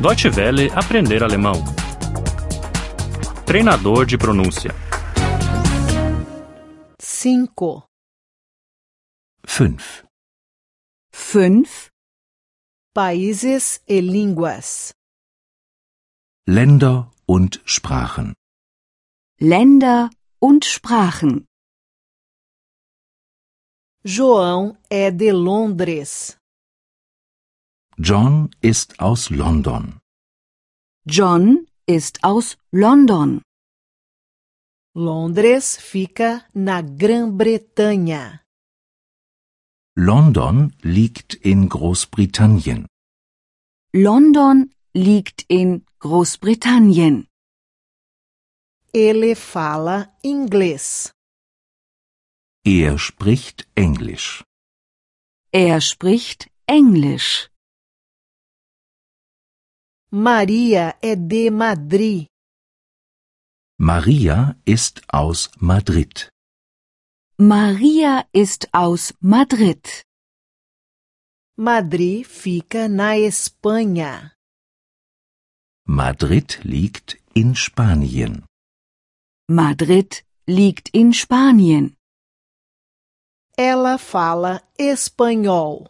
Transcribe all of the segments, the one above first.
Deutsche Welle aprender alemão. Treinador de pronúncia. 5. 5. Fünf Países e línguas. Länder und Sprachen. Länder und Sprachen. João é de Londres. John ist aus London. John ist aus London. Londres fica na Grã-Bretanha. London liegt in Großbritannien. London liegt in Großbritannien. Ele fala inglês. Er spricht Englisch. Er spricht Englisch. Maria é de Madrid. Maria ist aus Madrid. Maria ist aus Madrid. Madrid fica na Espanha. Madrid liegt in Spanien. Madrid liegt in Spanien. Ela fala espanhol.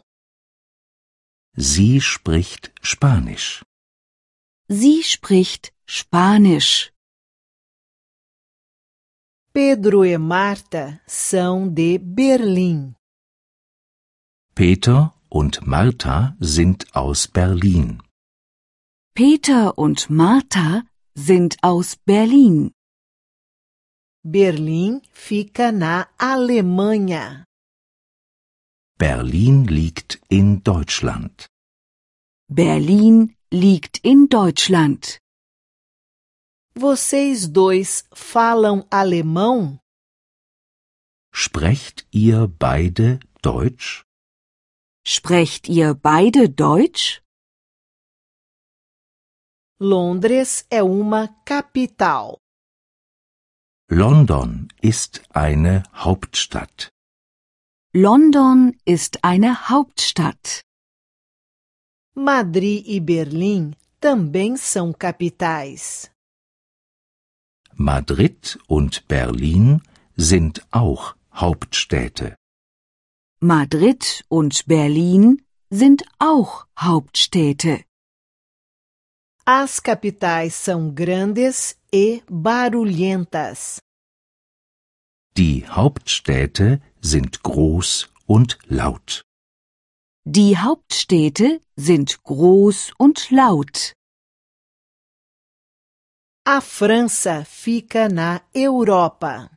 Sie spricht Spanisch. Sie spricht Spanisch. Pedro e Marta são de Berlim. Peter und Martha sind aus Berlin. Peter und Martha sind aus Berlin. Berlim fica na Alemanha. Berlin liegt in Deutschland. Berlin liegt in Deutschland. Vocês dois falam alemão? Sprecht ihr beide Deutsch? Sprecht ihr beide Deutsch? Londres é uma capital. London ist eine Hauptstadt. London ist eine Hauptstadt. Madrid e Berlim também são capitais. Madrid und Berlin sind auch Hauptstädte. Madrid und Berlin sind auch Hauptstädte. As capitais são grandes e barulhentas. Die Hauptstädte sind groß und laut. Die Hauptstädte sind groß und laut. A França fica na Europa.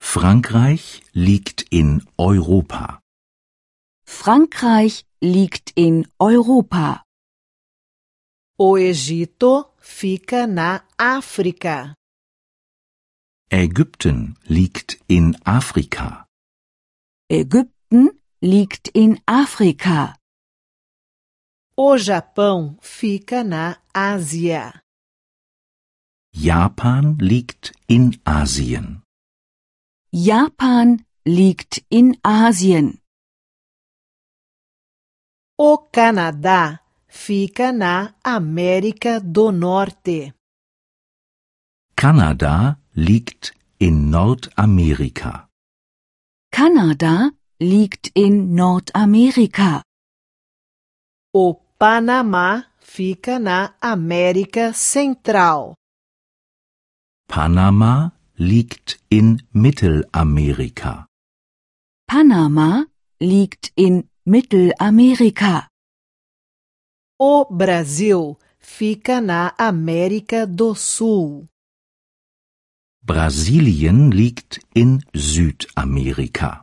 Frankreich liegt in Europa. Frankreich liegt in Europa. O Egito fica na África. Ägypten liegt in Afrika. Ägypten liegt in Afrika. O Japão fica na Ásia. Japan liegt in Asien. Japan liegt in Asien. O Canadá fica na América do Norte. Kanada liegt in Nordamerika. Kanada liegt in Nordamerika. O Panamá fica na América Central. Panama liegt in Mittelamerika. Panama liegt in Mittelamerika. O Brasil fica na América do Sul. Brasilien liegt in Südamerika.